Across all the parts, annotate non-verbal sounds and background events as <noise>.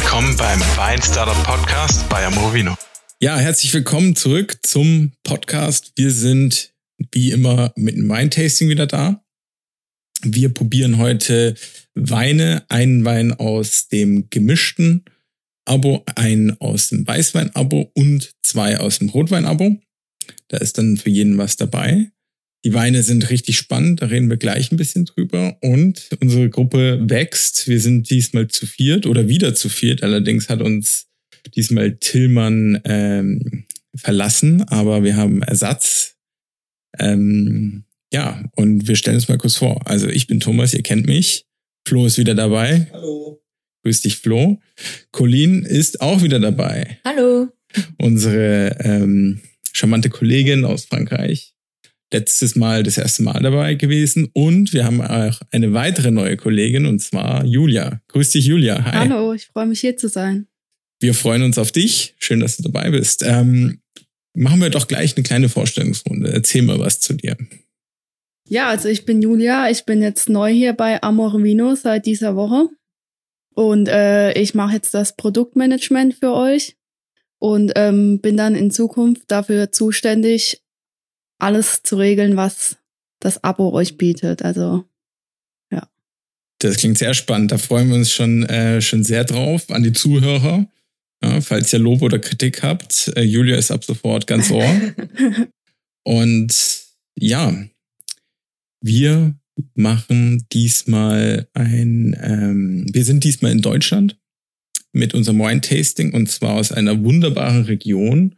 willkommen beim Wein Startup Podcast bei Amorovino. Ja, herzlich willkommen zurück zum Podcast. Wir sind wie immer mit einem Weintasting wieder da. Wir probieren heute Weine, einen Wein aus dem gemischten Abo, einen aus dem Weißwein-Abo und zwei aus dem Rotwein-Abo. Da ist dann für jeden was dabei. Die Weine sind richtig spannend, da reden wir gleich ein bisschen drüber. Und unsere Gruppe wächst. Wir sind diesmal zu viert oder wieder zu viert. Allerdings hat uns diesmal Tillmann ähm, verlassen, aber wir haben Ersatz. Ähm, ja, und wir stellen uns mal kurz vor. Also ich bin Thomas, ihr kennt mich. Flo ist wieder dabei. Hallo. Grüß dich, Flo. Colin ist auch wieder dabei. Hallo. Unsere ähm, charmante Kollegin aus Frankreich letztes Mal das erste Mal dabei gewesen. Und wir haben auch eine weitere neue Kollegin, und zwar Julia. Grüß dich, Julia. Hi. Hallo, ich freue mich hier zu sein. Wir freuen uns auf dich. Schön, dass du dabei bist. Ähm, machen wir doch gleich eine kleine Vorstellungsrunde. Erzähl mal was zu dir. Ja, also ich bin Julia. Ich bin jetzt neu hier bei Amor Vino seit dieser Woche. Und äh, ich mache jetzt das Produktmanagement für euch und ähm, bin dann in Zukunft dafür zuständig, alles zu regeln, was das Abo euch bietet. Also ja. Das klingt sehr spannend. Da freuen wir uns schon, äh, schon sehr drauf an die Zuhörer. Ja, falls ihr Lob oder Kritik habt, äh, Julia ist ab sofort ganz ohr. <laughs> Und ja, wir machen diesmal ein, ähm, wir sind diesmal in Deutschland mit unserem Wine-Tasting und zwar aus einer wunderbaren Region,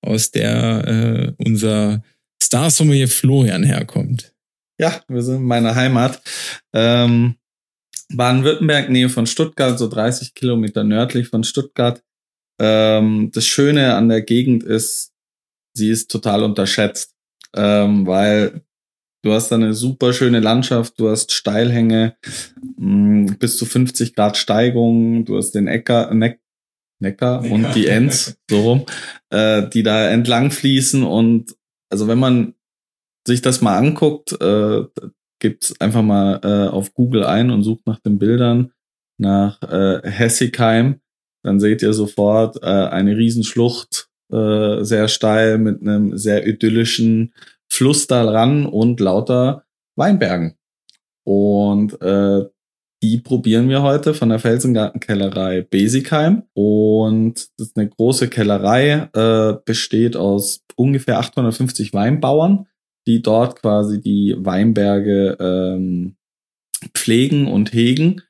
aus der äh, unser Star-Sommelier Florian herkommt. Ja, wir sind in meiner Heimat. Ähm, Baden-Württemberg, Nähe von Stuttgart, so 30 Kilometer nördlich von Stuttgart. Ähm, das Schöne an der Gegend ist, sie ist total unterschätzt, ähm, weil du hast eine super schöne Landschaft, du hast Steilhänge, mh, mm, bis zu 50 Grad Steigung, du hast den Äcker, Neck, Neckar und die Enz, so rum, äh, die da entlang fließen und also wenn man sich das mal anguckt, äh, gibt einfach mal äh, auf Google ein und sucht nach den Bildern nach äh, Hessigheim, dann seht ihr sofort äh, eine Riesenschlucht, äh, sehr steil mit einem sehr idyllischen Fluss da ran und lauter Weinbergen. Und äh, die probieren wir heute von der Felsengartenkellerei Besigheim. Und das ist eine große Kellerei, äh, besteht aus ungefähr 850 Weinbauern, die dort quasi die Weinberge ähm, pflegen und hegen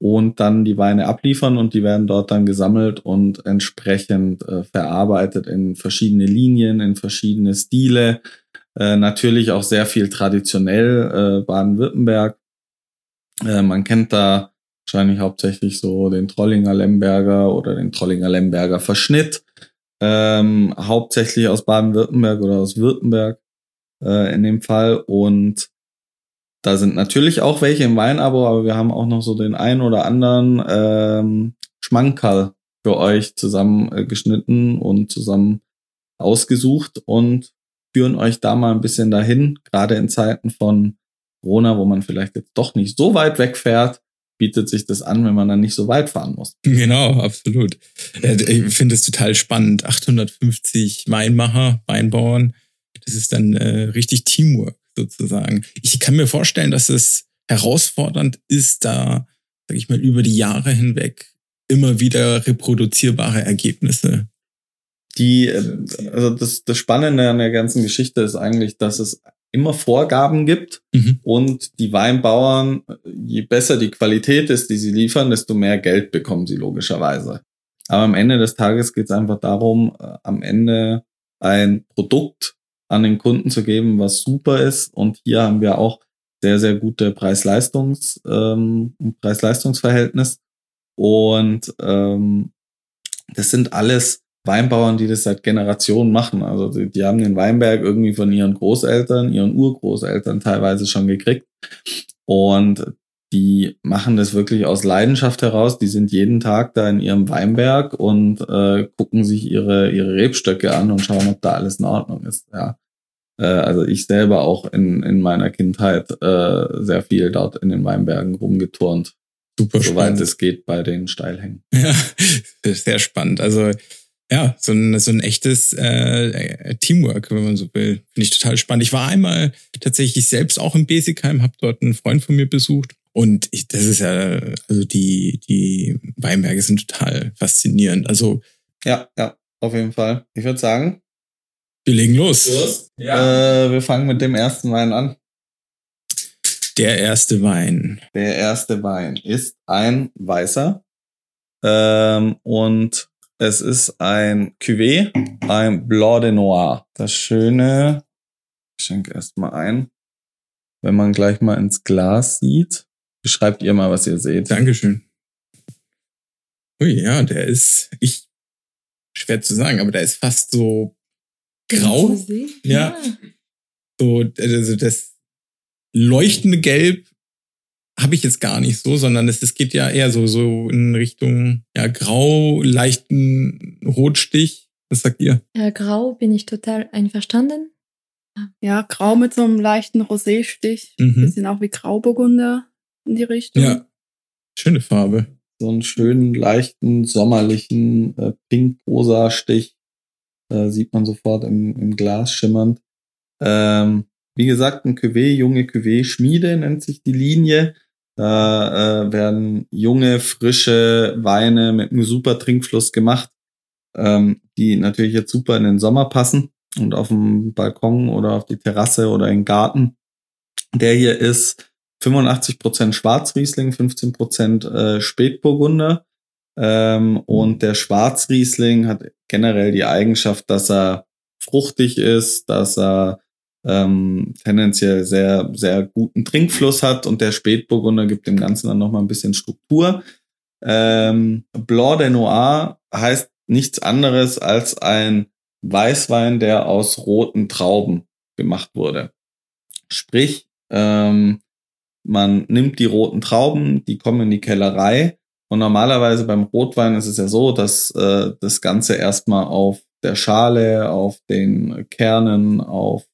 und dann die Weine abliefern und die werden dort dann gesammelt und entsprechend äh, verarbeitet in verschiedene Linien, in verschiedene Stile. Äh, natürlich auch sehr viel traditionell äh, Baden-Württemberg äh, man kennt da wahrscheinlich hauptsächlich so den Trollinger Lemberger oder den Trollinger Lemberger Verschnitt. Ähm, hauptsächlich aus Baden-Württemberg oder aus Württemberg äh, in dem Fall. Und da sind natürlich auch welche im Weinabo, aber wir haben auch noch so den ein oder anderen ähm, Schmankerl für euch zusammengeschnitten und zusammen ausgesucht und führen euch da mal ein bisschen dahin, gerade in Zeiten von Corona, wo man vielleicht jetzt doch nicht so weit wegfährt, bietet sich das an, wenn man dann nicht so weit fahren muss. <laughs> Genau, absolut. Ich finde es total spannend. 850 Weinmacher, Weinbauern, das ist dann äh, richtig Teamwork sozusagen. Ich kann mir vorstellen, dass es herausfordernd ist, da, sag ich mal, über die Jahre hinweg immer wieder reproduzierbare Ergebnisse. Die, äh, also das, das Spannende an der ganzen Geschichte ist eigentlich, dass es immer Vorgaben gibt mhm. und die Weinbauern, je besser die Qualität ist, die sie liefern, desto mehr Geld bekommen sie logischerweise. Aber am Ende des Tages geht es einfach darum, äh, am Ende ein Produkt an den Kunden zu geben, was super ist. Und hier haben wir auch sehr, sehr gute Preis-Leistungs, ähm, Preis-Leistungs-Verhältnis. Und ähm, das sind alles Weinbauern, die das seit Generationen machen. Also die, die haben den Weinberg irgendwie von ihren Großeltern, ihren Urgroßeltern teilweise schon gekriegt. Und die machen das wirklich aus Leidenschaft heraus. Die sind jeden Tag da in ihrem Weinberg und äh, gucken sich ihre, ihre Rebstöcke an und schauen, ob da alles in Ordnung ist. Ja. Äh, also ich selber auch in, in meiner Kindheit äh, sehr viel dort in den Weinbergen rumgeturnt. Super soweit spannend. es geht bei den Steilhängen. Ja, <laughs> sehr spannend. Also ja, so ein, so ein echtes äh, Teamwork, wenn man so will. Finde ich total spannend. Ich war einmal tatsächlich selbst auch im Besigheim, habe dort einen Freund von mir besucht. Und ich, das ist ja, also die, die Weinberge sind total faszinierend. Also Ja, ja, auf jeden Fall. Ich würde sagen, wir legen los. äh, wir fangen mit dem ersten Wein an. Der erste Wein. Der erste Wein ist ein weißer. Ähm, und es ist ein Cuvée, ein Blanc de Noir. Das Schöne, ich schenke erstmal ein, wenn man gleich mal ins Glas sieht. Beschreibt ihr mal, was ihr seht. Dankeschön. Ui, ja, der ist, ich, schwer zu sagen, aber der ist fast so grau. Rosé? Ja. So, also das leuchtende Gelb habe ich jetzt gar nicht so, sondern es, es geht ja eher so, so in Richtung ja, grau, leichten Rotstich. Was sagt ihr? Äh, grau bin ich total einverstanden. Ja, grau mit so einem leichten Rosé-Stich. Mhm. Bisschen auch wie Grauburgunder in die Richtung. Ja. Schöne Farbe. So einen schönen, leichten, sommerlichen äh, pink-rosa Stich. Äh, sieht man sofort im, im Glas schimmernd. Ähm, wie gesagt, ein Cuvée, junge Cuvée-Schmiede nennt sich die Linie. Da äh, werden junge, frische Weine mit einem super Trinkfluss gemacht, ähm, die natürlich jetzt super in den Sommer passen und auf dem Balkon oder auf die Terrasse oder den Garten. Der hier ist 85% Schwarzriesling, 15% äh, Spätburgunder. Ähm, und der Schwarzriesling hat generell die Eigenschaft, dass er fruchtig ist, dass er ähm, tendenziell sehr, sehr guten Trinkfluss hat und der Spätburgunder gibt dem Ganzen dann nochmal ein bisschen Struktur. Ähm, Blanc de Noir heißt nichts anderes als ein Weißwein, der aus roten Trauben gemacht wurde. Sprich, ähm, man nimmt die roten Trauben, die kommen in die Kellerei und normalerweise beim Rotwein ist es ja so, dass äh, das Ganze erstmal auf der Schale, auf den Kernen, auf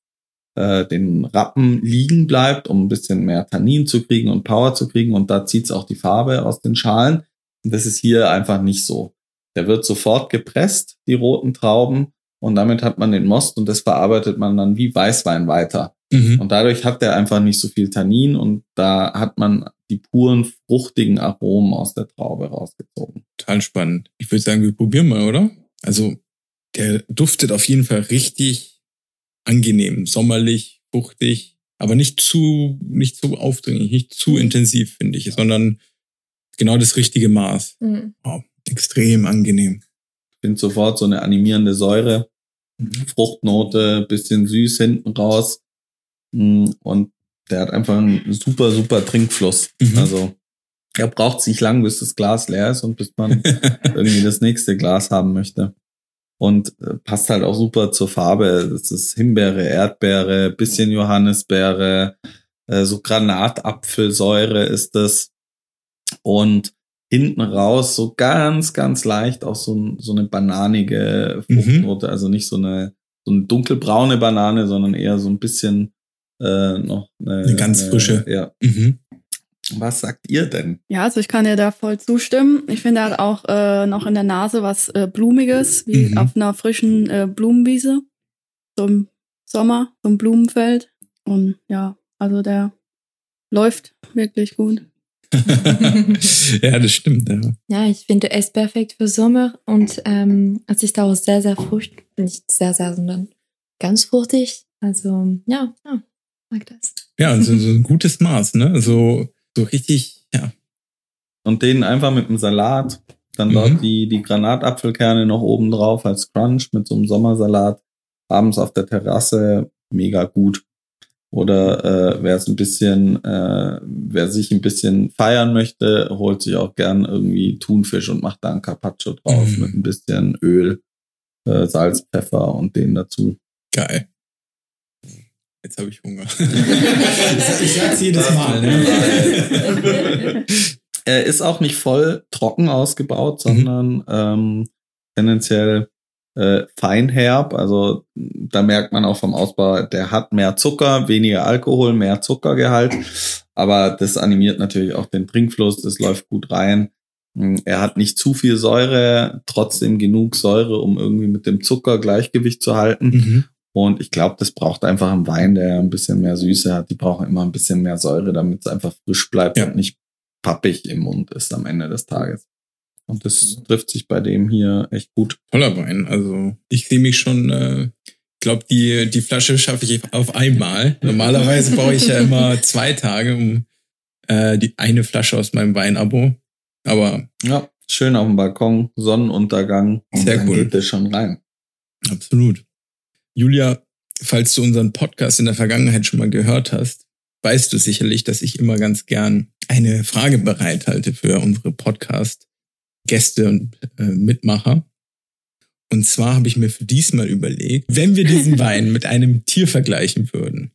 äh, den Rappen liegen bleibt, um ein bisschen mehr Tannin zu kriegen und Power zu kriegen. Und da zieht's auch die Farbe aus den Schalen. Und das ist hier einfach nicht so. Der wird sofort gepresst, die roten Trauben, und damit hat man den Most und das verarbeitet man dann wie Weißwein weiter. Mhm. Und dadurch hat der einfach nicht so viel Tannin und da hat man die puren, fruchtigen Aromen aus der Traube rausgezogen. Total spannend. Ich würde sagen, wir probieren mal, oder? Also, der duftet auf jeden Fall richtig angenehm, sommerlich, fruchtig, aber nicht zu, nicht zu aufdringlich, nicht zu intensiv, finde ich, sondern genau das richtige Maß. Mhm. Wow, extrem angenehm. Finde sofort so eine animierende Säure, Fruchtnote, bisschen süß hinten raus. Mm, Und der hat einfach einen super, super Trinkfluss. Mhm. Also er braucht sich lang, bis das Glas leer ist und bis man <laughs> irgendwie das nächste Glas haben möchte. Und äh, passt halt auch super zur Farbe. Das ist Himbeere, Erdbeere, bisschen Johannisbeere, äh, so Granatapfelsäure ist das. Und hinten raus so ganz, ganz leicht auch so, so eine bananige Mhm. Fruchtnote. Also nicht so eine, so eine dunkelbraune Banane, sondern eher so ein bisschen äh, noch eine, Eine ganz frische. Ja. Mhm. Was sagt ihr denn? Ja, also ich kann dir da voll zustimmen. Ich finde, er hat auch äh, noch in der Nase was äh, Blumiges, wie Mhm. auf einer frischen äh, Blumenwiese. So im Sommer, so ein Blumenfeld. Und ja, also der läuft wirklich gut. <laughs> ja, das stimmt. Ja. Ja, ich finde es perfekt für Sommer und ähm, es ist auch sehr, sehr fruchtig. Nicht sehr, sehr, sondern ganz fruchtig. Also ja, ja, mag das. Ja, und so, so ein gutes Maß, ne? So, so richtig, ja. Und den einfach mit dem Salat. Dann Mhm. dort die, die Granatapfelkerne noch oben drauf als Crunch mit so einem Sommersalat. Abends auf der Terrasse. Mega gut. Oder äh, wer es ein bisschen, äh, wer sich ein bisschen feiern möchte, holt sich auch gern irgendwie Thunfisch und macht da ein Carpaccio drauf Mhm. mit ein bisschen Öl, äh, Salz, Pfeffer und den dazu. Geil. Jetzt habe ich Hunger. ich sag's jedes Mal, ne? <laughs> Er ist auch nicht voll trocken ausgebaut, Mhm. sondern ähm, tendenziell äh, feinherb. Also da merkt man auch vom Ausbau, der hat mehr Zucker, weniger Alkohol, mehr Zuckergehalt. Aber das animiert natürlich auch den Trinkfluss, das läuft gut rein. Hm, Er hat nicht zu viel Säure, trotzdem genug Säure, um irgendwie mit dem Zucker Gleichgewicht zu halten. Mhm. Und ich glaube, das braucht einfach ein Wein, der ein bisschen mehr Süße hat. Die brauchen immer ein bisschen mehr Säure, damit es einfach frisch bleibt Ja. und nicht pappig im Mund ist am Ende des Tages. Und das trifft sich bei dem hier echt gut. Toller Wein. Also ich sehe mich schon, äh, ich glaube, die, die Flasche schaffe ich auf einmal. Normalerweise brauche ich ja immer <laughs> zwei Tage, um äh, die eine Flasche aus meinem Weinabo. Aber Ja, schön auf dem Balkon, Sonnenuntergang. Und Sehr dann cool. geht das schon rein. Absolut. Julia, falls du unseren Podcast in der Vergangenheit schon mal gehört hast, weißt du sicherlich, dass ich immer ganz gern eine Frage bereithalte für unsere Podcast-Gäste und äh, Mitmacher. Und zwar habe ich mir für diesmal überlegt, wenn wir diesen <laughs> Wein mit einem Tier vergleichen würden,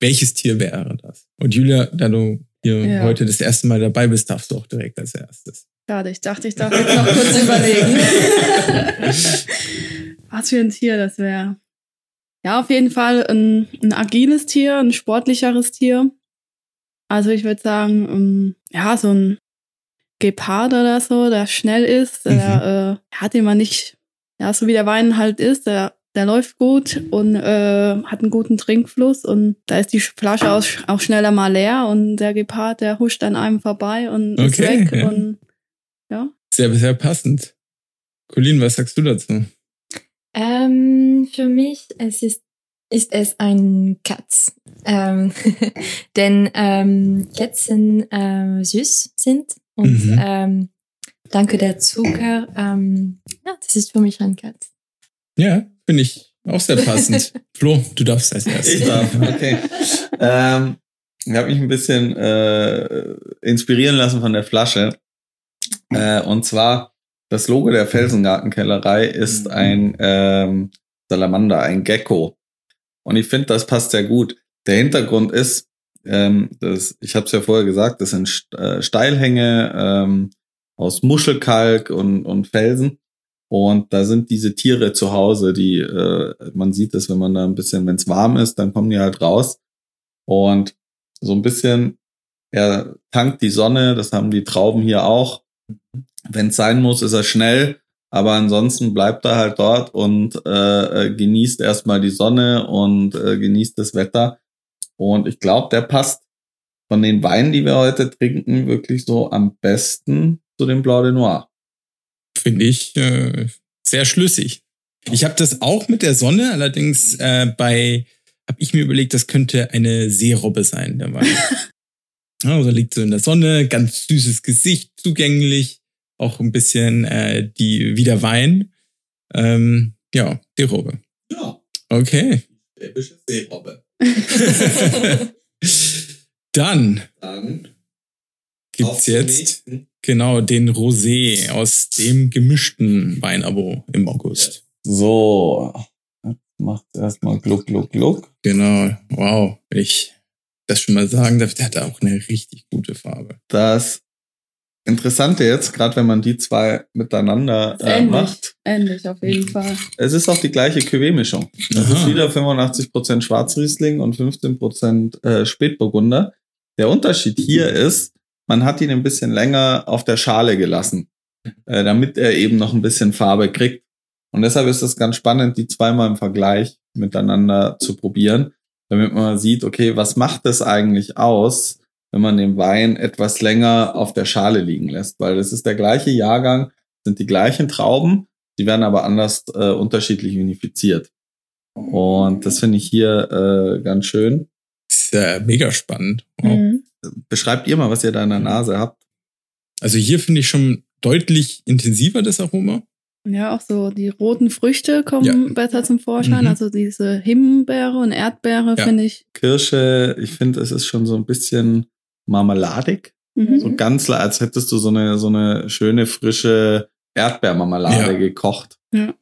welches Tier wäre das? Und Julia, da du hier Ja. heute das erste Mal dabei bist, darfst du auch direkt als erstes. Schade, ich dachte, ich darf <laughs> jetzt noch kurz überlegen. <laughs> Was für ein Tier das wäre. Ja, auf jeden Fall ein, ein agiles Tier, ein sportlicheres Tier. Also ich würde sagen, ähm, ja, so ein Gepard oder so, der schnell ist, der äh, hat man nicht, ja, so wie der Wein halt ist, der, der läuft gut und äh, hat einen guten Trinkfluss und da ist die Flasche auch, auch schneller mal leer und der Gepard, der huscht an einem vorbei und ist Okay, weg ja. und ja. Sehr, sehr passend. Colin, was sagst du dazu? Ähm, für mich es ist, ist es ein Katz. Ähm, <laughs> denn ähm, Katzen äh, süß sind und Mhm. ähm, danke der Zucker, ähm, ja, das ist für mich ein Katz. Ja, finde ich auch sehr passend. <laughs> Flo, du darfst als erstes. Ich darf, okay. ähm, ich habe mich ein bisschen äh, inspirieren lassen von der Flasche. Äh, und zwar, das Logo der Felsengartenkellerei ist ein ähm, Salamander, ein Gecko. Und ich finde, das passt sehr gut. Der Hintergrund ist, ähm, das, ich habe es ja vorher gesagt, das sind äh, Steilhänge ähm, aus Muschelkalk und, und Felsen. Und da sind diese Tiere zu Hause, die, äh, man sieht es, wenn man da ein bisschen, wenn es warm ist, dann kommen die halt raus. Und so ein bisschen, er tankt die Sonne, das haben die Trauben hier auch. Wenn es sein muss, ist er schnell, aber ansonsten bleibt er halt dort und äh, äh, genießt erstmal die Sonne und äh, genießt das Wetter. Und ich glaube, der passt von den Weinen, die wir heute trinken, wirklich so am besten zu dem Blanc de Noir. Finde ich äh, sehr schlüssig. Ich habe das auch mit der Sonne, allerdings äh, bei, habe ich mir überlegt, das könnte eine Seerobbe sein, der Wein. <laughs> also liegt so in der Sonne, ganz süßes Gesicht, zugänglich, auch ein bisschen äh, die wie der Wein. Ähm, ja, die Robbe. Ja, Okay. schwäbische Seerobbe. <laughs> Dann Dann gibt's jetzt genau den Rosé aus dem gemischten Weinabo im August. So, macht erstmal Gluck, Gluck, Gluck. Genau, wow. Ich das schon mal sagen darf, der hat auch eine richtig gute Farbe. Das Interessante jetzt, gerade wenn man die zwei miteinander äh, Ähnlich. macht, Ähnlich auf jeden Fall. es ist auch die gleiche Cuvée-Mischung. Das Aha. ist wieder 85% Schwarzriesling und 15% äh, Spätburgunder. Der Unterschied hier ist, man hat ihn ein bisschen länger auf der Schale gelassen, äh, damit er eben noch ein bisschen Farbe kriegt. Und deshalb ist es ganz spannend, die zweimal im Vergleich miteinander zu probieren, damit man sieht, okay, was macht es eigentlich aus, wenn man den Wein etwas länger auf der Schale liegen lässt? Weil das ist der gleiche Jahrgang, sind die gleichen Trauben, die werden aber anders äh, unterschiedlich vinifiziert. Und das finde ich hier äh, ganz schön. Ist äh, mega spannend. Wow. Mhm. Beschreibt ihr mal, was ihr da in der Nase habt. Also hier finde ich schon deutlich intensiver das Aroma. Ja, auch so die roten Früchte kommen besser zum Vorschein. Mhm. Also diese Himbeere und Erdbeere Ja. finde ich. Kirsche, ich finde, es ist schon so ein bisschen marmeladig. Mhm. So ganz, als hättest du so eine, so eine schöne, frische Erdbeermarmelade Ja. gekocht. Ja.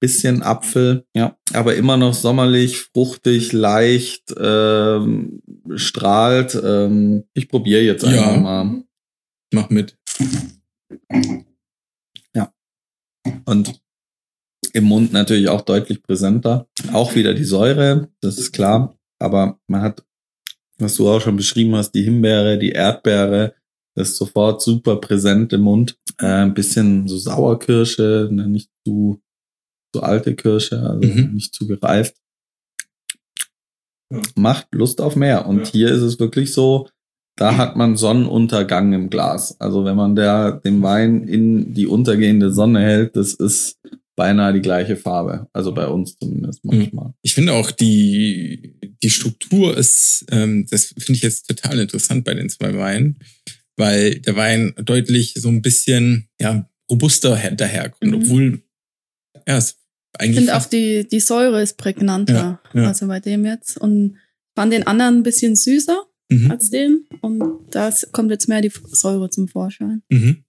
Bisschen Apfel, ja, aber immer noch sommerlich, fruchtig, leicht, ähm, strahlt. Ähm, ich probiere jetzt Ja. einfach mal. Mach mit. Und Im Mund natürlich auch deutlich präsenter. Auch wieder die Säure, das ist klar. Aber man hat, was du auch schon beschrieben hast, die Himbeere, die Erdbeere, das ist sofort super präsent im Mund. Äh, ein bisschen so Sauerkirsche, ne, nicht zu, zu alte Kirsche, also Mhm. nicht zu gereift. Macht Lust auf mehr. Und hier ist es wirklich so, da hat man Sonnenuntergang im Glas. Also wenn man der, den Wein in die untergehende Sonne hält, das ist beinahe die gleiche Farbe. Also bei uns zumindest manchmal. Ich finde auch die, die Struktur ist, ähm, das finde ich jetzt total interessant bei den zwei Weinen, weil der Wein deutlich so ein bisschen, ja, robuster her- daherkommt, Mhm. obwohl, ja, es Ich eigentlich finde auch die, die Säure ist prägnanter, Ja, ja. also bei dem jetzt. Und ich fand den anderen ein bisschen süßer mhm, als den. Und da kommt jetzt mehr die Säure zum Vorschein. mhm.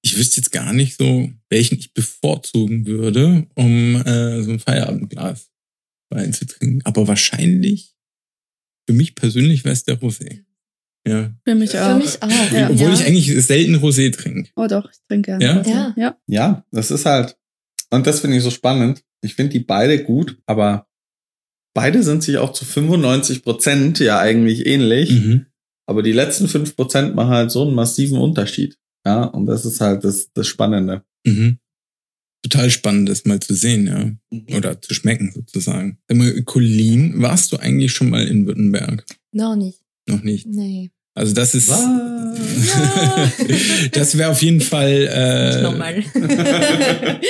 Ich wüsste jetzt gar nicht so, welchen ich bevorzugen würde, um äh, so ein Feierabendglas Wein zu trinken. Aber wahrscheinlich, für mich persönlich wäre es der Rosé. Ja. Für mich Für auch. mich auch. Ja. Obwohl ja. ich eigentlich selten Rosé trinke. Oh doch, ich trinke gerne. Ja? Rosé. Ja. ja. Ja, das ist halt, und das finde ich so spannend. Ich finde die beide gut, aber beide sind sich auch zu 95 Prozent ja eigentlich ähnlich. Mhm. Aber die letzten 5 Prozent machen halt so einen massiven Unterschied. Ja, und das ist halt das, das Spannende. Mhm. Total spannend, das mal zu sehen, ja. Oder zu schmecken, sozusagen. Colin, warst du eigentlich schon mal in Württemberg? Noch nicht. Noch nicht. Nee. Also das ist. <laughs> Das wäre auf jeden Fall. Äh, Nochmal. <laughs>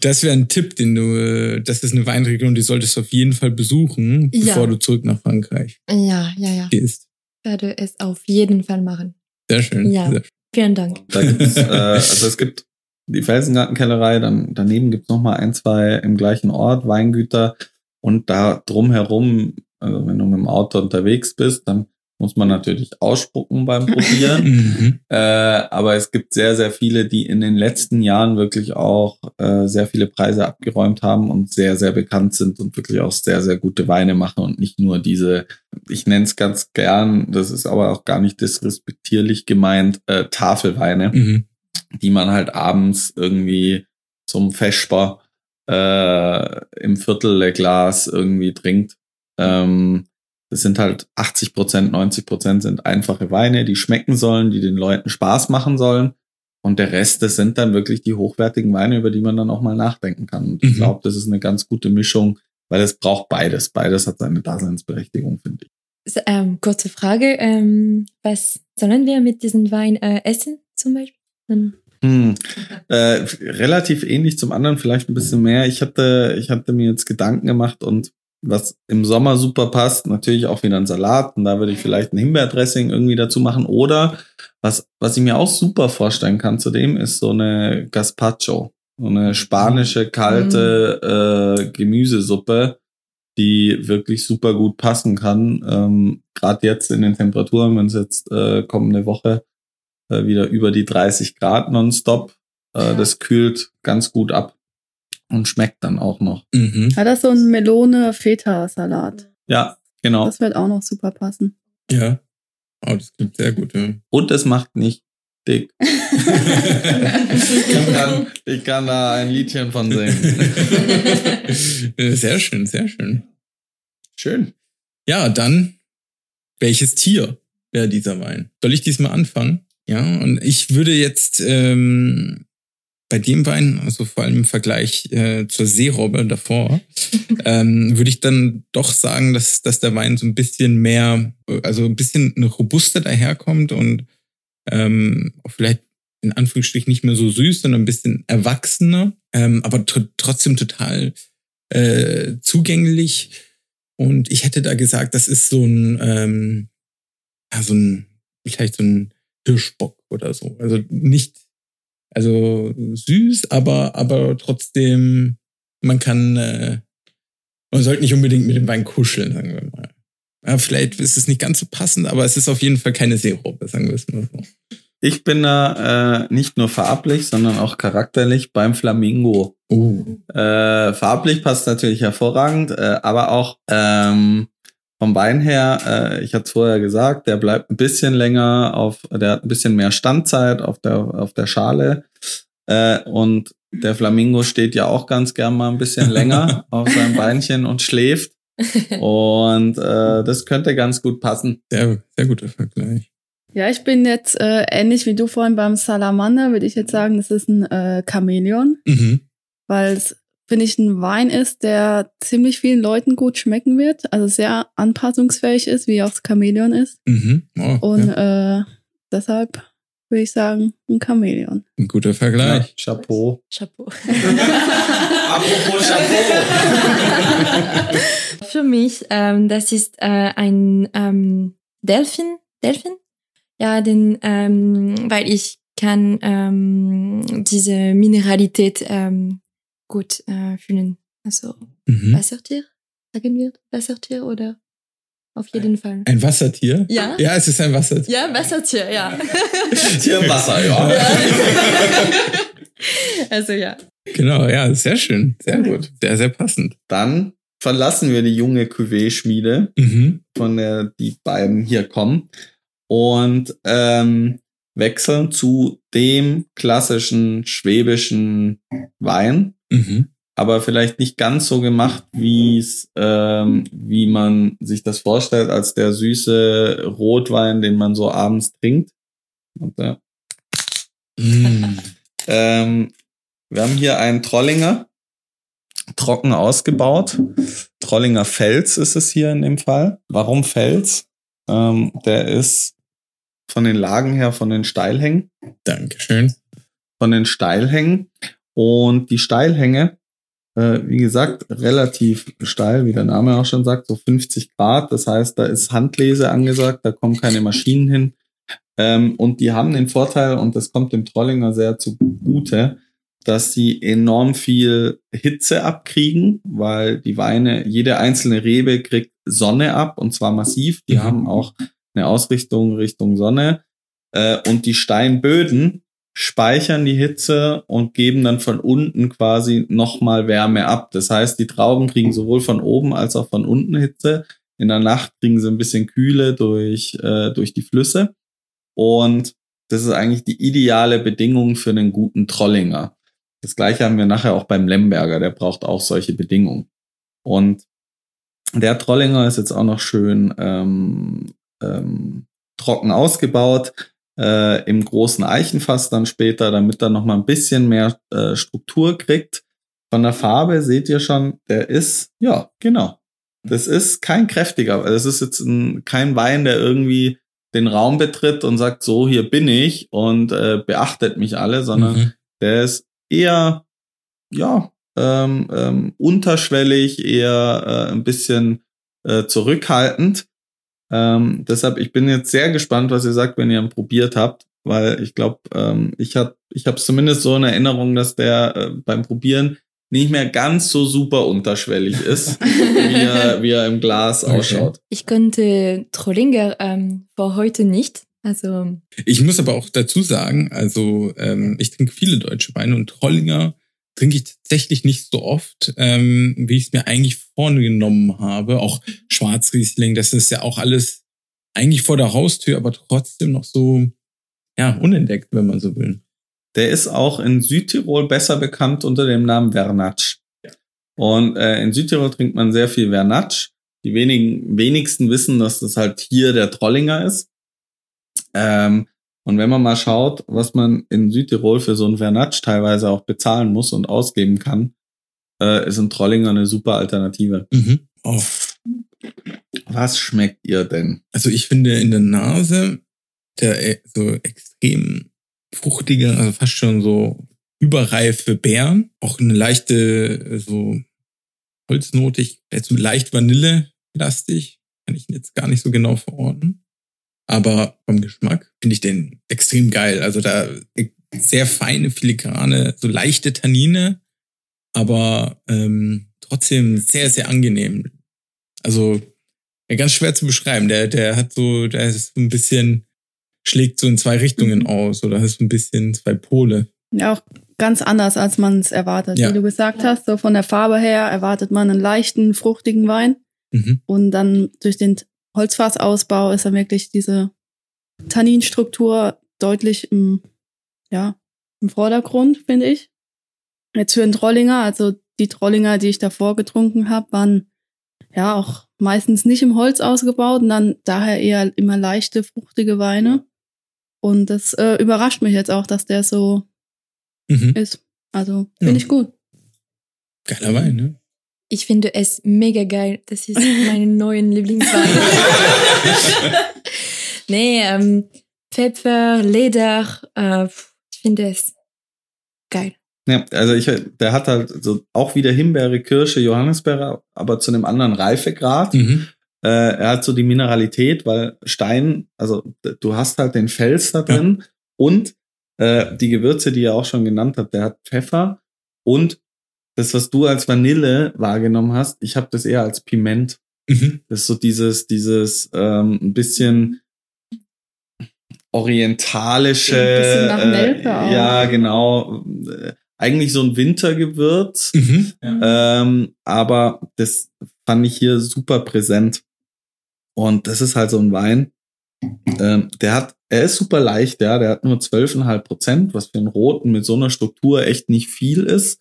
Das wäre ein Tipp, den du. äh, Das ist eine Weinregion, die solltest du auf jeden Fall besuchen, Ja. bevor du zurück nach Frankreich ja, ja, ja. gehst. Werde es auf jeden Fall machen. Sehr schön. Ja. Sehr schön. Vielen Dank. Da gibt's, äh, also es gibt die Felsengartenkellerei, dann daneben gibt's noch mal ein, zwei im gleichen Ort, Weingüter. Und da drumherum, also wenn du mit dem Auto unterwegs bist, dann muss man natürlich ausspucken beim <laughs> Probieren. Mhm. Äh, aber es gibt sehr, sehr viele, die in den letzten Jahren wirklich auch äh, sehr viele Preise abgeräumt haben und sehr, sehr bekannt sind und wirklich auch sehr, sehr gute Weine machen und nicht nur diese, ich nenne es ganz gern, das ist aber auch gar nicht disrespektierlich gemeint, äh, Tafelweine, Mhm. die man halt abends irgendwie zum Vesper äh, im Viertelglas irgendwie trinkt. Ähm, das sind halt 80 Prozent, 90 Prozent sind einfache Weine, die schmecken sollen, die den Leuten Spaß machen sollen. Und der Rest, das sind dann wirklich die hochwertigen Weine, über die man dann auch mal nachdenken kann. Und ich Mhm. glaube, das ist eine ganz gute Mischung, weil es braucht beides. Beides hat seine Daseinsberechtigung, finde ich. So, ähm, kurze Frage. Ähm, was sollen wir mit diesem Wein äh, essen, zum Beispiel? Dann- Hm. Äh, relativ ähnlich zum anderen, vielleicht ein bisschen mehr. Ich hatte, ich hatte mir jetzt Gedanken gemacht und was im Sommer super passt, natürlich auch wieder ein Salat und da würde ich vielleicht ein Himbeerdressing irgendwie dazu machen. Oder was, was ich mir auch super vorstellen kann zudem, ist so eine Gazpacho. So eine spanische, kalte äh, Gemüsesuppe, die wirklich super gut passen kann. Ähm, Gerade jetzt in den Temperaturen, wenn es jetzt äh, kommende Woche äh, wieder über die 30 Grad nonstop. Äh, Ja. Das kühlt ganz gut ab und schmeckt dann auch noch. Mhm. Hat das so ein Melone-Feta-Salat? Ja, genau. Das wird auch noch super passen. Ja. Oh, das klingt sehr gut, ja. Und es macht nicht dick. <laughs> ich, kann, ich kann da ein Liedchen von singen. <laughs> Sehr schön, sehr schön. Schön. Ja, dann, welches Tier wäre dieser Wein? Soll ich diesmal anfangen? Ja, und ich würde jetzt ähm, bei dem Wein, also vor allem im Vergleich äh, zur Seerobbe davor, <laughs> ähm, würde ich dann doch sagen, dass, dass der Wein so ein bisschen mehr, also ein bisschen robuster daherkommt und ähm, vielleicht in Anführungsstrichen nicht mehr so süß, sondern ein bisschen erwachsener, ähm, aber tr trotzdem total äh, zugänglich. Und ich hätte da gesagt, das ist so ein, ähm, ja, so ein, vielleicht so ein Hirschbock oder so. Also nicht, also süß, aber, aber trotzdem, man kann, äh, man sollte nicht unbedingt mit dem Wein kuscheln, sagen wir mal. Ja, vielleicht ist es nicht ganz so passend, aber es ist auf jeden Fall keine Seerobbe, sagen wir es mal so. Ich bin da äh, nicht nur farblich, sondern auch charakterlich beim Flamingo. Oh. Äh, farblich passt natürlich hervorragend, äh, aber auch ähm, vom Wein her, äh, ich hatte es vorher gesagt, der bleibt ein bisschen länger auf, der hat ein bisschen mehr Standzeit auf der, auf der Schale. Äh, und Der Flamingo steht ja auch ganz gern mal ein bisschen länger <laughs> auf seinem Beinchen und schläft. Und äh, das könnte ganz gut passen. Sehr, sehr guter Vergleich. Ja, ich bin jetzt äh, ähnlich wie du vorhin beim Salamander, würde ich jetzt sagen, das ist ein äh, Chamäleon, Mhm. weil es, finde ich, ein Wein ist, der ziemlich vielen Leuten gut schmecken wird, also sehr anpassungsfähig ist, wie auch das Chamäleon ist. Mhm. Oh, Und ja, äh, deshalb würde ich sagen, ein Chamäleon. ein guter Ja, Vergleich. Chapeau. Chapeau. <laughs> Apropos Chapeau. <laughs> Für mich, ähm, das ist äh, ein ähm, Delfin. Delfin? Ja, den, ähm, weil ich kann ähm, diese Mineralität ähm, gut äh, fühlen. Also Mhm. Wassertier, sagen wir Wassertier oder auf jeden Fall. Ein Wassertier? Ja? Ja, es ist ein Wassertier. Ja, Wassertier, ja. Tier im Wasser, ja. <laughs> <laughs> also ja. Genau, ja, sehr schön. Sehr gut. Sehr, sehr passend. Dann verlassen wir die junge Cuvée-Schmiede, Mhm. von der die beiden hier kommen, und ähm, wechseln zu dem klassischen schwäbischen Wein, Mhm. aber vielleicht nicht ganz so gemacht, wie es, ähm, wie man sich das vorstellt, als der süße Rotwein, den man so abends trinkt. Und, äh, Mhm. <laughs> ähm, wir haben hier einen Trollinger, trocken ausgebaut. Trollinger Fels ist es hier in dem Fall. Warum Fels? Ähm, der ist von den Lagen her von den Steilhängen. Dankeschön. Von den Steilhängen. Und die Steilhänge, äh, wie gesagt, relativ steil, wie der Name auch schon sagt, so 50 Grad. Das heißt, da ist Handlese angesagt, da kommen keine Maschinen hin. Ähm, und die haben den Vorteil, und das kommt dem Trollinger sehr zugute, dass sie enorm viel Hitze abkriegen, weil die Weine, jede einzelne Rebe kriegt Sonne ab und zwar massiv. Die Mhm. haben auch eine Ausrichtung Richtung Sonne. Äh, und die Steinböden speichern die Hitze und geben dann von unten quasi nochmal Wärme ab. Das heißt, die Trauben kriegen sowohl von oben als auch von unten Hitze. In der Nacht kriegen sie ein bisschen Kühle durch, äh, durch die Flüsse. Und das ist eigentlich die ideale Bedingung für einen guten Trollinger. Das gleiche haben wir nachher auch beim Lemberger, der braucht auch solche Bedingungen. Und der Trollinger ist jetzt auch noch schön ähm, ähm, trocken ausgebaut, äh, im großen Eichenfass dann später, damit er noch mal ein bisschen mehr äh, Struktur kriegt. Von der Farbe seht ihr schon, der ist, ja, genau. Das ist kein kräftiger, das ist jetzt ein, kein Wein, der irgendwie den Raum betritt und sagt, so, hier bin ich und äh, beachtet mich alle, sondern Mhm. der ist eher, ja, ähm, ähm, unterschwellig, eher äh, ein bisschen äh, zurückhaltend. Ähm, deshalb, ich bin jetzt sehr gespannt, was ihr sagt, wenn ihr ihn probiert habt, weil ich glaube, ähm, ich habe ich habe zumindest so eine Erinnerung, dass der äh, beim Probieren nicht mehr ganz so super unterschwellig ist, <laughs> wie, er, wie er im Glas Okay. ausschaut. Ich könnte Trollinger ähm, vor heute nicht. Also Ich muss aber auch dazu sagen, also ähm, ich trinke viele deutsche Weine und Trollinger trinke ich tatsächlich nicht so oft, ähm, wie ich es mir eigentlich vorgenommen habe. Auch Schwarzriesling, das ist ja auch alles eigentlich vor der Haustür, aber trotzdem noch so ja unentdeckt, wenn man so will. Der ist auch in Südtirol besser bekannt unter dem Namen Vernatsch. Und äh, in Südtirol trinkt man sehr viel Vernatsch. Die wenigen, wenigsten wissen, dass das halt hier der Trollinger ist. Ähm, und wenn man mal schaut, was man in Südtirol für so einen Vernatsch teilweise auch bezahlen muss und ausgeben kann, äh, ist ein Trollinger eine super Alternative. Mhm. Oh. Was schmeckt ihr denn? Also ich finde in der Nase der äh, so extrem fruchtige, also fast schon so überreife Beeren. Auch eine leichte, äh, so holznotig, so leicht Vanille-lastig. Kann ich jetzt gar nicht so genau verorten. Aber vom Geschmack finde ich den extrem geil. Also da sehr feine, filigrane, so leichte Tannine, aber ähm, trotzdem sehr, sehr angenehm. Also ja, ganz schwer zu beschreiben. Der, der hat so, der ist so ein bisschen, schlägt so in zwei Richtungen aus oder ist so ein bisschen zwei Pole. Ja, auch ganz anders, als man es erwartet. Ja. Wie du gesagt hast, so von der Farbe her erwartet man einen leichten, fruchtigen Wein. Mhm. Und dann durch den Holzfassausbau ist dann wirklich diese Tanninstruktur deutlich im, ja, im Vordergrund, finde ich. Jetzt für einen Trollinger, also die Trollinger, die ich davor getrunken habe, waren ja auch meistens nicht im Holz ausgebaut und dann daher eher immer leichte, fruchtige Weine. Und das äh, überrascht mich jetzt auch, dass der so Mhm. ist. Also finde Ja. ich gut. Geiler Wein, ne? Ich finde es mega geil. Das ist meine <laughs> neuen Lieblingswein. <laughs> nee, ähm, Pfeffer, Leder, äh, ich finde es geil. Ja, also ich, der hat halt so auch wieder Himbeere, Kirsche, Johannisbeere, aber zu einem anderen Reifegrad. Mhm. Äh, er hat so die Mineralität, weil Stein, also du hast halt den Fels da drin und äh, die Gewürze, die er auch schon genannt hat, der hat Pfeffer und das, was du als Vanille wahrgenommen hast, ich habe das eher als Piment. Mhm. Das ist so dieses, dieses ähm, ein bisschen orientalische. Ein bisschen nach Nelke auch. Ja, genau. Äh, Eigentlich so ein Wintergewürz. Mhm. Ähm, aber das fand ich hier super präsent. Und das ist halt so ein Wein. Ähm, der hat, er ist super leicht, ja, der hat nur 12,5 Prozent, was für einen roten mit so einer Struktur echt nicht viel ist.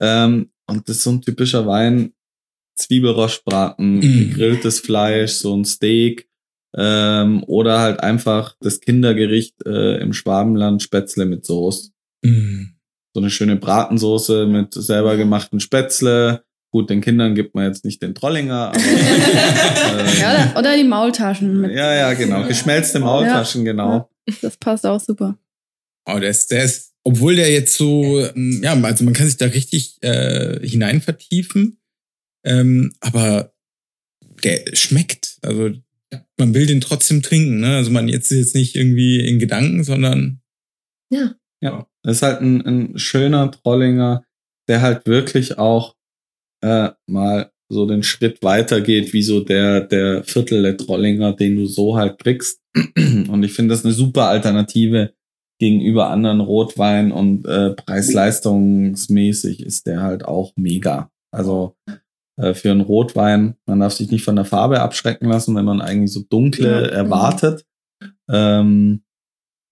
Ähm, und das ist so ein typischer Wein, Zwiebelrostbraten, Mm. gegrilltes Fleisch, so ein Steak, ähm, oder halt einfach das Kindergericht äh, im Schwabenland, Spätzle mit Soße Mhm. so eine schöne Bratensoße mit selber gemachten Spätzle. Gut, den Kindern gibt man jetzt nicht den Trollinger, aber <laughs> ähm, Ja, oder, die Maultaschen mit. ja, ja, genau. Geschmelzte Maultaschen, genau. Das passt auch super. Oh, der ist, der ist, obwohl der jetzt so, ähm, ja, also man kann sich da richtig äh, hinein vertiefen, ähm, aber der schmeckt. Also man will den trotzdem trinken, ne? Also man jetzt jetzt nicht irgendwie in Gedanken, sondern Ja. Ja, das ist halt ein, ein schöner Trollinger, der halt wirklich auch äh, mal so den Schritt weitergeht, wie so der, der Viertel der Trollinger, den du so halt kriegst. <clears throat> Und ich finde das eine super Alternative gegenüber anderen Rotwein und äh, preis-leistungsmäßig ist der halt auch mega. Also äh, für einen Rotwein, man darf sich nicht von der Farbe abschrecken lassen, wenn man eigentlich so dunkle Ja. erwartet. Ähm,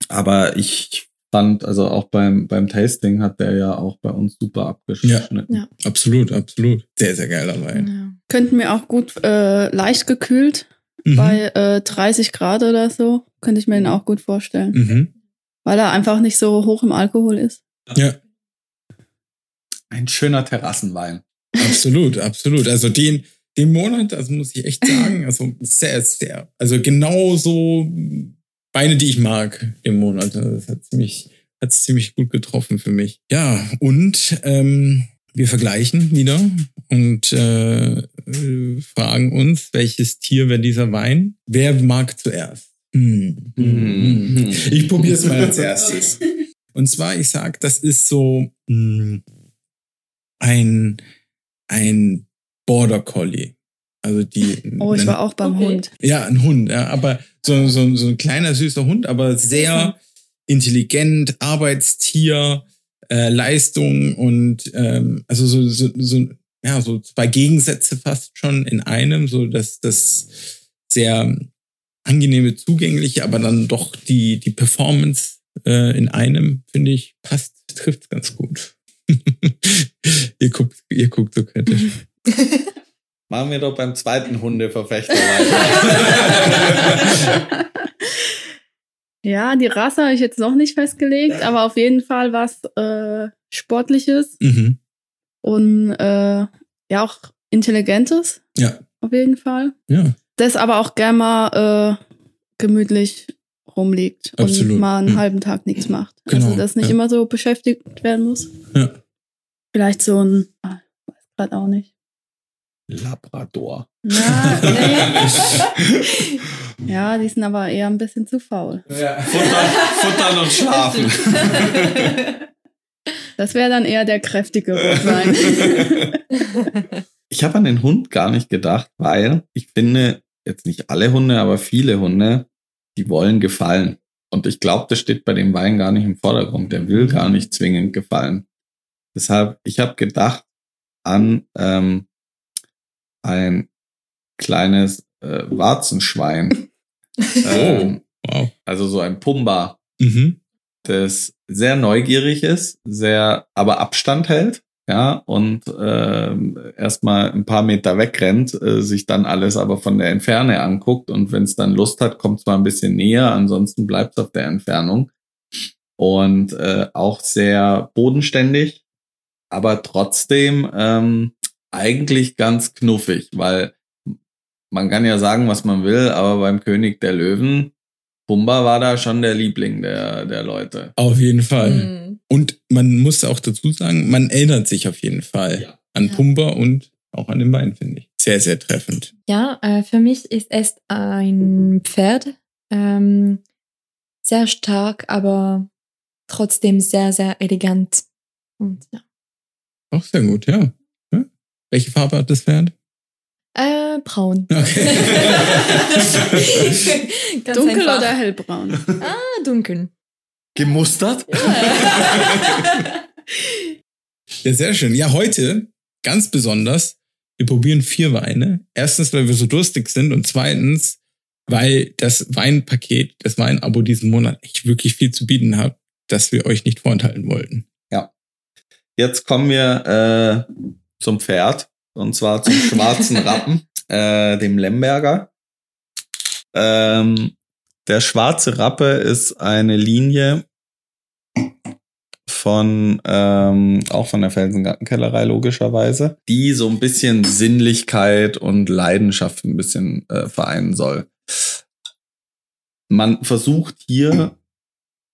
aber ich fand, also auch beim, beim Tasting hat der ja auch bei uns super abgeschnitten. Ja. absolut, absolut. Sehr, sehr geiler Wein. Ja. Könnten wir auch gut äh, leicht gekühlt Mhm. bei äh, 30 Grad oder so. Könnte ich mir den auch gut vorstellen. Mhm. Weil er einfach nicht so hoch im Alkohol ist. Ja, Ein schöner Terrassenwein. absolut, <laughs> absolut. Also den, den Monat, also muss ich echt sagen, also sehr, sehr, also genau so Weine, die ich mag im Monat. Also Das hat ziemlich, hat ziemlich gut getroffen für mich. Ja, und ähm, wir vergleichen wieder und äh, äh, fragen uns, welches Tier wäre dieser Wein? Wer mag zuerst? Hm. Hm. Ich probiere es mal als erstes. Und zwar, ich sag, das ist so mh, ein, ein Border Collie. Also die. Oh, ich war auch beim Okay. Hund. Ja, ein Hund, ja, aber so, so, so ein kleiner, süßer Hund, aber sehr intelligent, Arbeitstier, äh, Leistung und ähm, also so, so, so, ja, so zwei Gegensätze fast schon in einem, so dass das sehr angenehme, zugängliche, aber dann doch die, die Performance äh, in einem, finde ich, passt, trifft ganz gut. <laughs> ihr guckt, ihr guckt so kritisch. <laughs> Machen wir doch beim zweiten Hundeverfechter weiter. <laughs> Ja, die Rasse habe ich jetzt noch nicht festgelegt, aber auf jeden Fall was äh, Sportliches Mhm. und äh, ja auch Intelligentes. Ja. Auf jeden Fall. Ja. Das aber auch gerne mal äh, gemütlich rumliegt Absolut, und mal einen ja. halben Tag nichts macht. Genau, also, dass nicht ja. immer so beschäftigt werden muss. Ja. Vielleicht so ein, ah, weiß gerade auch nicht. Labrador. Ja, nee. <laughs> ja, die sind aber eher ein bisschen zu faul. Futtern, futtern und schlafen. <laughs> Das wäre dann eher der kräftige Rotwein. Ich habe an den Hund gar nicht gedacht, weil ich finde, jetzt nicht alle Hunde, aber viele Hunde, die wollen gefallen. Und ich glaube, das steht bei dem Wein gar nicht im Vordergrund. Der will gar nicht zwingend gefallen. Deshalb, ich habe gedacht an ähm, ein kleines äh, Warzenschwein. <laughs> ähm, Wow. also so ein Pumba. Mhm. das sehr neugierig ist, sehr aber Abstand hält, ja, und äh, erstmal ein paar Meter wegrennt, äh, sich dann alles aber von der Entferne anguckt und wenn es dann Lust hat, kommt es mal ein bisschen näher, ansonsten bleibt es auf der Entfernung. Und äh, auch sehr bodenständig, aber trotzdem ähm, eigentlich ganz knuffig, weil man kann ja sagen, was man will, aber beim König der Löwen, Pumba war da schon der Liebling der, der Leute. Auf jeden Fall. Mhm. Und man muss auch dazu sagen, man erinnert sich auf jeden Fall Ja. an Ja. Pumba und auch an den Wein, finde ich. Sehr, sehr treffend. Ja, äh, für mich ist es ein Pferd. Ähm, sehr stark, aber trotzdem sehr, sehr elegant. Und ja. Auch sehr gut, ja. Ja. Welche Farbe hat das Pferd? Äh, braun. Okay. <laughs> Ganz Dunkel einfach. oder hellbraun? Ah, dunkel. Gemustert? <laughs> Ja, sehr schön. Ja, heute ganz besonders. Wir probieren vier Weine. Erstens, weil wir so durstig sind und zweitens, weil das Weinpaket, das Weinabo diesen Monat echt wirklich viel zu bieten hat, dass wir euch nicht vorenthalten wollten. Jetzt kommen wir äh, zum Pferd und zwar zum <laughs> schwarzen Rappen, äh, dem Lemberger. Ähm, der schwarze Rappe ist eine Linie von ähm, auch von der Felsengartenkellerei logischerweise, die so ein bisschen Sinnlichkeit und Leidenschaft ein bisschen äh, vereinen soll. Man versucht hier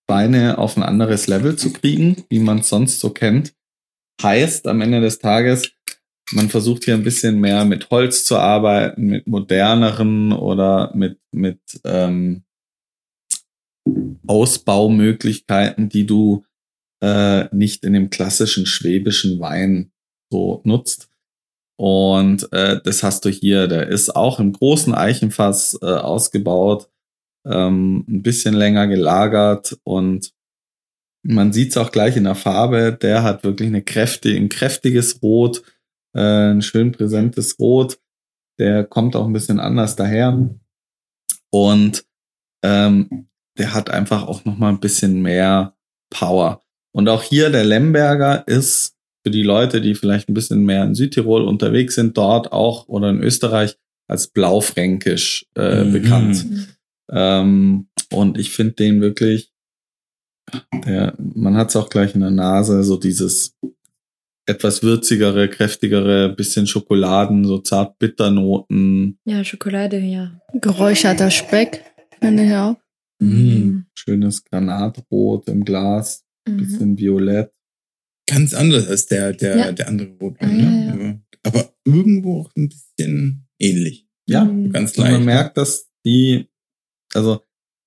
Beine auf ein anderes Level zu kriegen, wie man es sonst so kennt heißt am Ende des Tages, man versucht hier ein bisschen mehr mit Holz zu arbeiten, mit moderneren oder mit, mit ähm, Ausbaumöglichkeiten, die du äh, nicht in dem klassischen schwäbischen Wein so nutzt. Und äh, das hast du hier. Der ist auch im großen Eichenfass äh, ausgebaut, ähm, ein bisschen länger gelagert und man sieht es auch gleich in der Farbe. Der hat wirklich eine kräftige, ein kräftiges Rot, äh, ein schön präsentes Rot. Der kommt auch ein bisschen anders daher. Und ähm, der hat einfach auch noch mal ein bisschen mehr Power. Und auch hier der Lemberger ist für die Leute, die vielleicht ein bisschen mehr in Südtirol unterwegs sind, dort auch oder in Österreich als Blaufränkisch äh, Mhm. bekannt. Ähm, und ich finde den wirklich, der, man hat es auch gleich in der Nase, so dieses etwas würzigere, kräftigere, bisschen Schokoladen, so zart Bitternoten, Ja, Schokolade, ja. Geräucherter Speck, finde ich auch. Mhm. schönes Granatrot im Glas, Mhm. bisschen violett. Ganz anders als der, der, Ja. der andere Rotwein. Ah, ne? ja, Aber, aber irgendwo auch ein bisschen ähnlich. Ja, Mhm. Ganz Und leicht. man merkt, dass die, also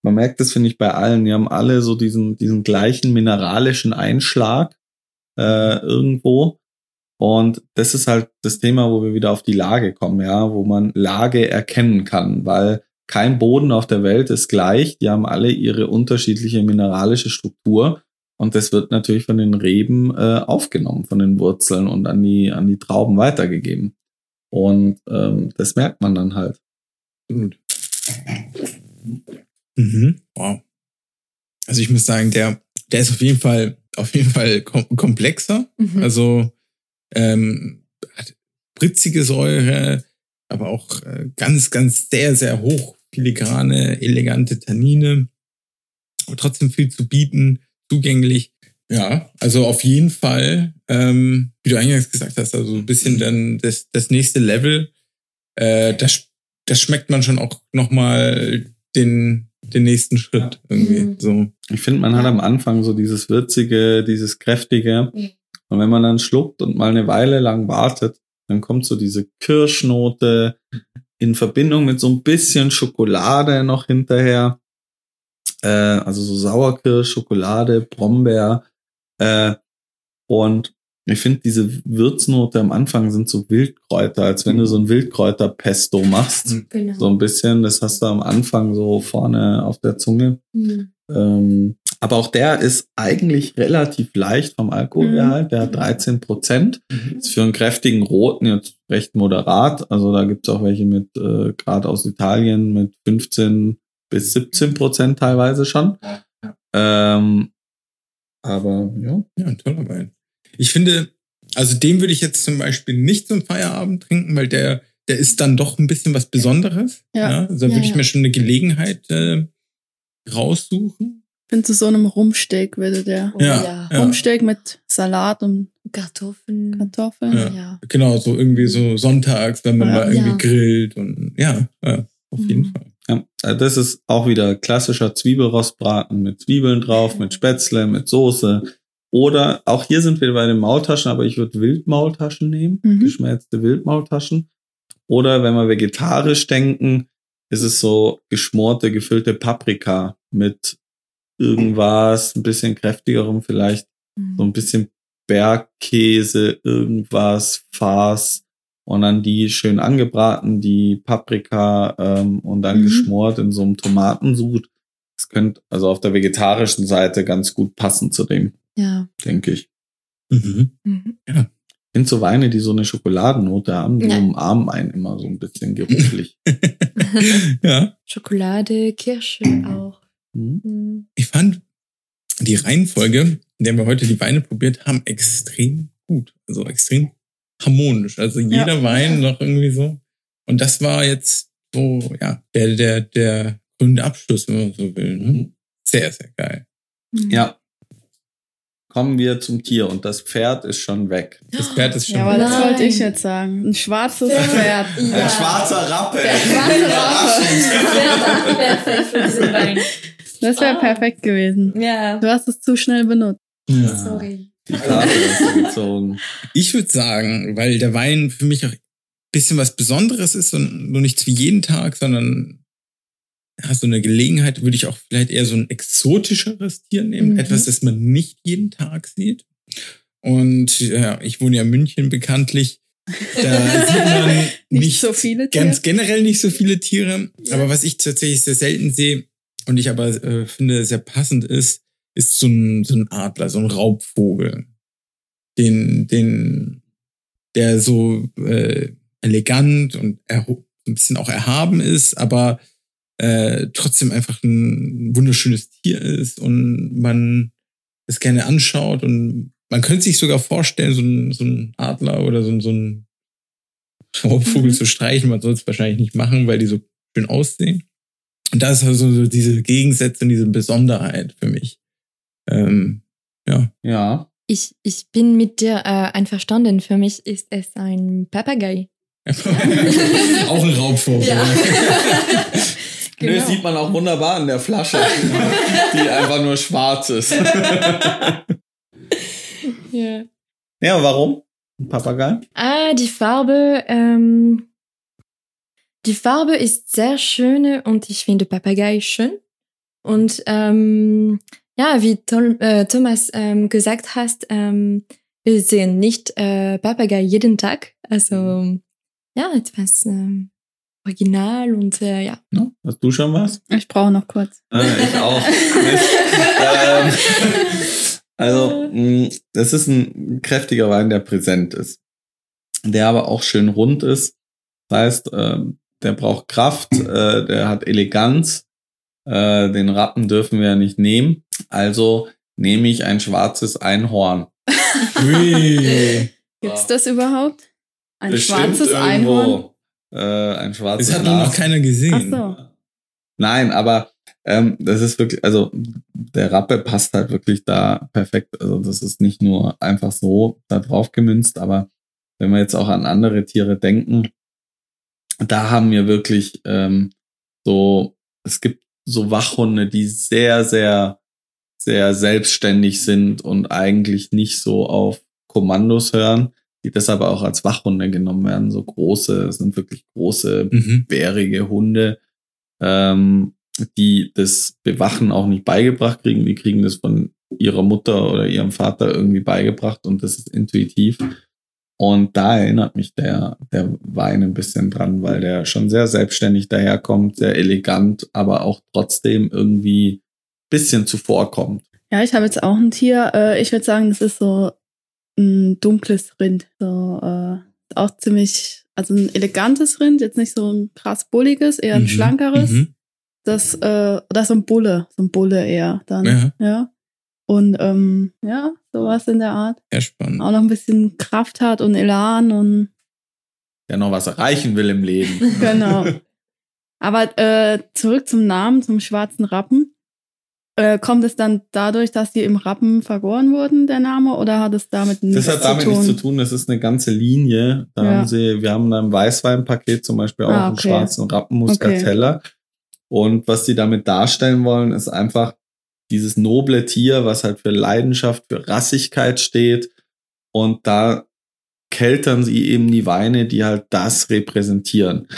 man merkt das, finde ich, bei allen, die haben alle so diesen, diesen gleichen mineralischen Einschlag äh, irgendwo. Und das ist halt das Thema, wo wir wieder auf die Lage kommen, ja, wo man Lage erkennen kann, weil kein Boden auf der Welt ist gleich. Die haben alle ihre unterschiedliche mineralische Struktur. Und das wird natürlich von den Reben äh, aufgenommen, von den Wurzeln und an die, an die Trauben weitergegeben. Und ähm, das merkt man dann halt. Mhm. Wow. Also ich muss sagen, der, der ist auf jeden Fall, auf jeden Fall kom komplexer. Mhm. Also ähm, hat spritzige Säure, aber auch äh, ganz, ganz sehr, sehr hoch filigrane, elegante Tannine. Aber trotzdem viel zu bieten, zugänglich. Ja, also auf jeden Fall, ähm, wie du eingangs gesagt hast, also ein bisschen dann das, das nächste Level. Äh, das, das schmeckt man schon auch nochmal den, den nächsten Schritt irgendwie. Mhm. So. Ich finde, man hat am Anfang so dieses Würzige, dieses Kräftige. Ja. Und wenn man dann schluckt und mal eine Weile lang wartet, dann kommt so diese Kirschnote in Verbindung mit so ein bisschen Schokolade noch hinterher. Äh, also so Sauerkirsch, Schokolade, Brombeer. Äh, und ich finde, diese Würznote am Anfang sind so Wildkräuter, als wenn du so ein Wildkräuterpesto machst. Genau. So ein bisschen, das hast du am Anfang so vorne auf der Zunge. Mhm. Ähm, aber auch der ist eigentlich relativ leicht vom Alkoholgehalt. Der hat 13 Prozent. Ist für einen kräftigen Roten jetzt recht moderat. Also da gibt's auch welche mit, äh, gerade aus Italien, mit 15 bis 17 Prozent teilweise schon. Ähm, Aber ja. Ja, ein toller Wein. Ich finde, also den würde ich jetzt zum Beispiel nicht zum Feierabend trinken, weil der, der ist dann doch ein bisschen was Besonderes. Ja. Also da Ja, würde ich ja. mir schon eine Gelegenheit äh, raussuchen. Ich bin zu so einem Rumsteak würde der. Oh, Ja. Ja. Rumsteak mit Salat und Kartoffeln. Kartoffeln. Ja. Ja. Genau, so irgendwie so sonntags, wenn man Ja. mal irgendwie Ja. grillt und ja, ja auf jeden Mhm. Fall. Ja, also das ist auch wieder klassischer Zwiebelrostbraten mit Zwiebeln drauf, mit Spätzle, mit Soße. Oder auch hier sind wir bei den Maultaschen, aber ich würde Wildmaultaschen nehmen, Mhm. geschmelzte Wildmaultaschen. Oder wenn wir vegetarisch denken, ist es so geschmorte, gefüllte Paprika mit irgendwas, ein bisschen kräftigerem vielleicht, so ein bisschen Bergkäse, irgendwas, Farce und dann die schön angebraten, die Paprika ähm, und dann Mhm. geschmort in so einem Tomatensud. Das könnte also auf der vegetarischen Seite ganz gut passen zu dem, Ja. denke ich. Mhm. Mhm. Ich finde so Weine, die so eine Schokoladennote haben, die Ja. umarmen einen immer so ein bisschen geruchlich. <laughs> ja, Schokolade, Kirsche auch. Hm? Mhm. ich fand die Reihenfolge, in der wir heute die Weine probiert haben, extrem gut. Also extrem harmonisch. Also jeder Wein noch irgendwie so. Und das war jetzt so, ja, der, der, der grüne Abschluss, wenn man so will. Ne? Sehr, sehr geil. Mhm. Ja. Kommen wir zum Tier und das Pferd ist schon weg. Das Pferd ist schon. Ja, aber das wollte ich jetzt sagen. Ein schwarzes Pferd. Ja. Rappe. Der schwarze Rappe. Perfekt für diesen Wein. Das wäre Ah. perfekt gewesen. Ja. Du hast es zu schnell benutzt. ja. Sorry. Die Karte ist gezogen. Ich würde sagen, weil der Wein für mich auch ein bisschen was Besonderes ist und nur nichts wie jeden Tag, sondern ja, so eine Gelegenheit, würde ich auch vielleicht eher so ein exotischeres Tier nehmen. Mhm. Etwas, das man nicht jeden Tag sieht. Und ja, ich wohne ja in München bekanntlich. Da <laughs> sieht man Nicht, nicht, so viele Tiere. ganz generell nicht so viele Tiere. Aber was ich tatsächlich sehr selten sehe und ich aber äh, finde sehr passend ist, ist so ein, so ein Adler, so ein Raubvogel. Den, den, der so äh, elegant und ein bisschen auch erhaben ist, aber äh, trotzdem einfach ein wunderschönes Tier ist und man es gerne anschaut und man könnte sich sogar vorstellen, so ein, so ein Adler oder so, ein- so ein Raubvogel Mhm. zu streichen. Man soll es wahrscheinlich nicht machen, weil die so schön aussehen. Und da ist also so diese Gegensätze und diese Besonderheit für mich. Ähm, ja. Ja. Ich, ich bin mit dir äh, einverstanden. Für mich ist es ein Papagei. <laughs> <laughs> auch ein Raubvogel. Ja. <laughs> Nö, Genau. das sieht man auch wunderbar in der Flasche, <laughs> die einfach nur schwarz ist. <laughs> Ja. Ja, warum? Ein Papagei? Ah, die Farbe. Ähm, die Farbe ist sehr schön und ich finde Papagei schön. Und ähm, ja, wie Tol äh, Thomas ähm, gesagt hast, ähm, wir sehen nicht äh, Papagei jeden Tag. Also ja, etwas ähm, original und äh, ja. Ja, hast du schon was? Ich brauche noch kurz. Äh, ich auch. Ähm, also, mh, das ist ein kräftiger Wein, der präsent ist. Der aber auch schön rund ist. Das heißt, ähm, der braucht Kraft, äh, der hat Eleganz. Äh, den Rappen dürfen wir ja nicht nehmen. Also nehme ich ein schwarzes Einhorn. <laughs> Gibt's das überhaupt? Ein Bestimmt schwarzes irgendwo, Einhorn? Äh, ein schwarzes Das hat nur noch keiner Ach gesehen. so. Nein, aber ähm, das ist wirklich, also der Rappe passt halt wirklich da perfekt. Also das ist nicht nur einfach so da drauf gemünzt, aber wenn wir jetzt auch an andere Tiere denken, da haben wir wirklich ähm, so, es gibt so Wachhunde, die sehr, sehr, sehr selbstständig sind und eigentlich nicht so auf Kommandos hören, die deshalb auch als Wachhunde genommen werden. So große, es sind wirklich große Mhm. bärige Hunde, ähm, die das Bewachen auch nicht beigebracht kriegen. Die kriegen das von ihrer Mutter oder ihrem Vater irgendwie beigebracht und das ist intuitiv. Und da erinnert mich der, der Wein ein bisschen dran, weil der schon sehr selbstständig daherkommt, sehr elegant, aber auch trotzdem irgendwie bisschen zuvorkommt. Ja, ich habe jetzt auch ein Tier. Äh, ich würde sagen, das ist so ein dunkles Rind. So, äh, auch ziemlich, also ein elegantes Rind, jetzt nicht so ein krass bulliges, eher ein Mhm. schlankeres. Mhm. Das, äh, oder so ein Bulle, so ein Bulle eher dann. Ja. ja. Und ähm, ja, sowas in der Art. Sehr spannend. Auch noch ein bisschen Kraft hat und Elan und Der noch was erreichen will im Leben. <laughs> genau. Aber äh, zurück zum Namen, zum schwarzen Rappen. Äh, kommt es dann dadurch, dass die im Rappen vergoren wurden, der Name, oder hat es damit nichts Das hat damit zu tun? nichts zu tun, das ist eine ganze Linie. Da Ja. haben sie, wir haben da im Weißweinpaket zum Beispiel auch Ah, einen okay. schwarzen Rappenmuscatella. Und was die damit darstellen wollen, ist einfach dieses noble Tier, was halt für Leidenschaft, für Rassigkeit steht. Und da keltern sie eben die Weine, die halt das repräsentieren.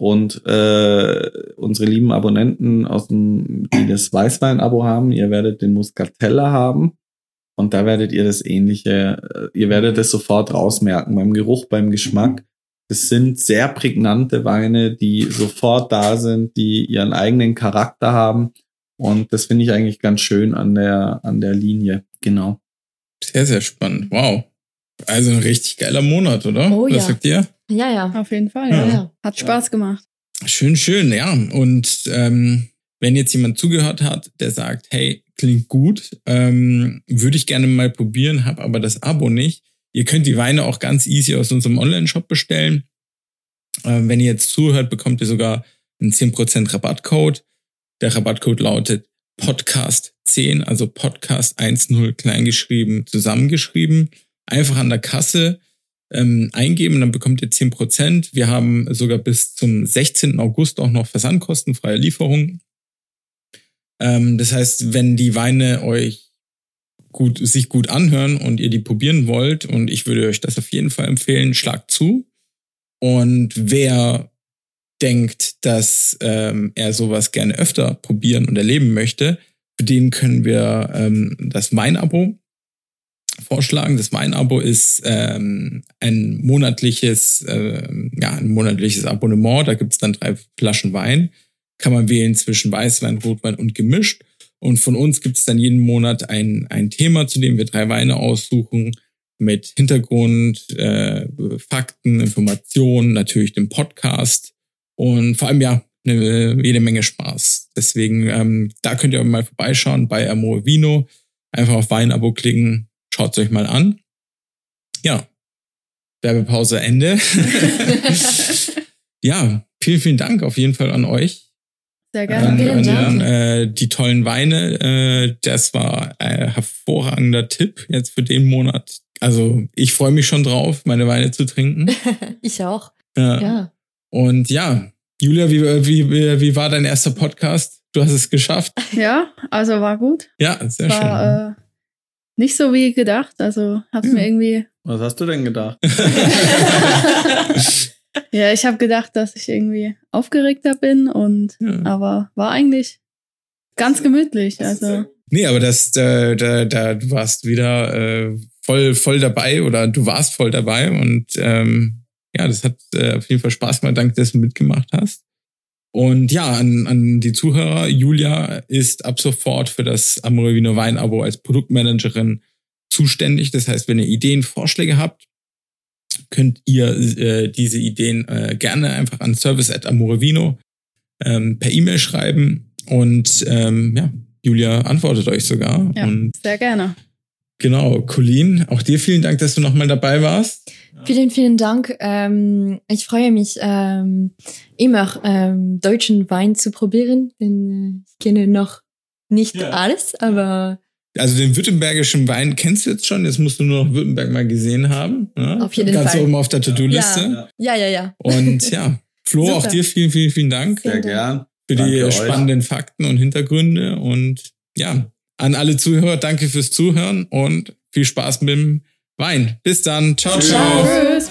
Und äh, unsere lieben Abonnenten aus dem, die das Weißwein-Abo haben, ihr werdet den Muscatella haben. Und da werdet ihr das ähnliche, äh, ihr werdet es sofort rausmerken, beim Geruch, beim Geschmack. Es sind sehr prägnante Weine, die sofort da sind, die ihren eigenen Charakter haben. Und das finde ich eigentlich ganz schön an der, an der Linie. Genau. Sehr, sehr spannend. Wow. Also ein richtig geiler Monat, oder? Oh Was ja. sagt ihr? Ja, ja. Auf jeden Fall, Ja. ja. ja. Hat Spaß gemacht. Schön, schön, ja. Und ähm, wenn jetzt jemand zugehört hat, der sagt, hey, klingt gut, ähm, würde ich gerne mal probieren, habe aber das Abo nicht. Ihr könnt die Weine auch ganz easy aus unserem Online-Shop bestellen. Ähm, wenn ihr jetzt zuhört, bekommt ihr sogar einen 10% Rabattcode. Der Rabattcode lautet Podcast10, also Podcast 10 kleingeschrieben, zusammengeschrieben. Einfach an der Kasse ähm, eingeben, dann bekommt ihr 10%. Wir haben sogar bis zum 16. August auch noch versandkostenfreie Lieferung. Ähm, das heißt, wenn die Weine euch gut, sich gut anhören und ihr die probieren wollt, und ich würde euch das auf jeden Fall empfehlen, schlagt zu. Und wer denkt, dass ähm, er sowas gerne öfter probieren und erleben möchte, für den können wir ähm, das Weinabo vorschlagen. Das Weinabo ist ähm, ein monatliches, ähm, ja, ein monatliches Abonnement. Da gibt's dann drei Flaschen Wein. Kann man wählen zwischen Weißwein, Rotwein und gemischt. Und von uns gibt's dann jeden Monat ein, ein Thema, zu dem wir drei Weine aussuchen mit Hintergrund, äh, Fakten, Informationen, natürlich dem Podcast und vor allem ja eine, jede Menge Spaß. Deswegen, ähm, da könnt ihr mal vorbeischauen bei Amore Vino. Einfach auf Weinabo klicken, schaut euch mal an. Ja, Werbepause Ende. <laughs> ja, vielen, vielen Dank auf jeden Fall an euch. Sehr gerne. Vielen an, Dank. an äh, die tollen Weine. Äh, das war ein hervorragender Tipp jetzt für den Monat. Also ich freue mich schon drauf, meine Weine zu trinken. <laughs> Ich auch. Ja. Ja. Und ja, Julia, wie, wie, wie, war dein erster Podcast? Du hast es geschafft. Ja, also war gut. Ja, sehr schön. War äh, nicht so wie gedacht. Also hab's Ja. mir irgendwie. Was hast du denn gedacht? <laughs> Ja, ich habe gedacht, dass ich irgendwie aufgeregter bin und Ja. aber war eigentlich ganz gemütlich. Also Nee, aber das, da, da, da du warst wieder äh, voll, voll dabei oder du warst voll dabei und ähm, ja, das hat äh, auf jeden Fall Spaß gemacht, danke, dass du mitgemacht hast. Und ja, an, an die Zuhörer, Julia ist ab sofort für das Amore Vino Wein Abo als Produktmanagerin zuständig. Das heißt, wenn ihr Ideen, Vorschläge habt, könnt ihr äh, diese Ideen äh, gerne einfach an service at amorevino ähm, per E-Mail schreiben und ähm, ja, Julia antwortet euch sogar. Ja. Sehr gerne. Genau, Colleen, auch dir vielen Dank, dass du nochmal dabei warst. Vielen, vielen Dank. Ähm, ich freue mich ähm, immer ähm, deutschen Wein zu probieren, denn äh, ich kenne noch nicht Ja. alles, aber Also den württembergischen Wein kennst du jetzt schon, jetzt musst du nur noch Württemberg mal gesehen haben. Ne? Auf jeden Ganz Fall. oben auf der To-Do-Liste. ja, ja, ja. Und ja, Flo, Super. auch dir vielen, vielen, vielen Dank Sehr gern. für Danke die euch. spannenden Fakten und Hintergründe. Und ja, an alle Zuhörer, danke fürs Zuhören und viel Spaß mit dem Wein. Bis dann. Ciao, Tschüss. ciao. Tschüss.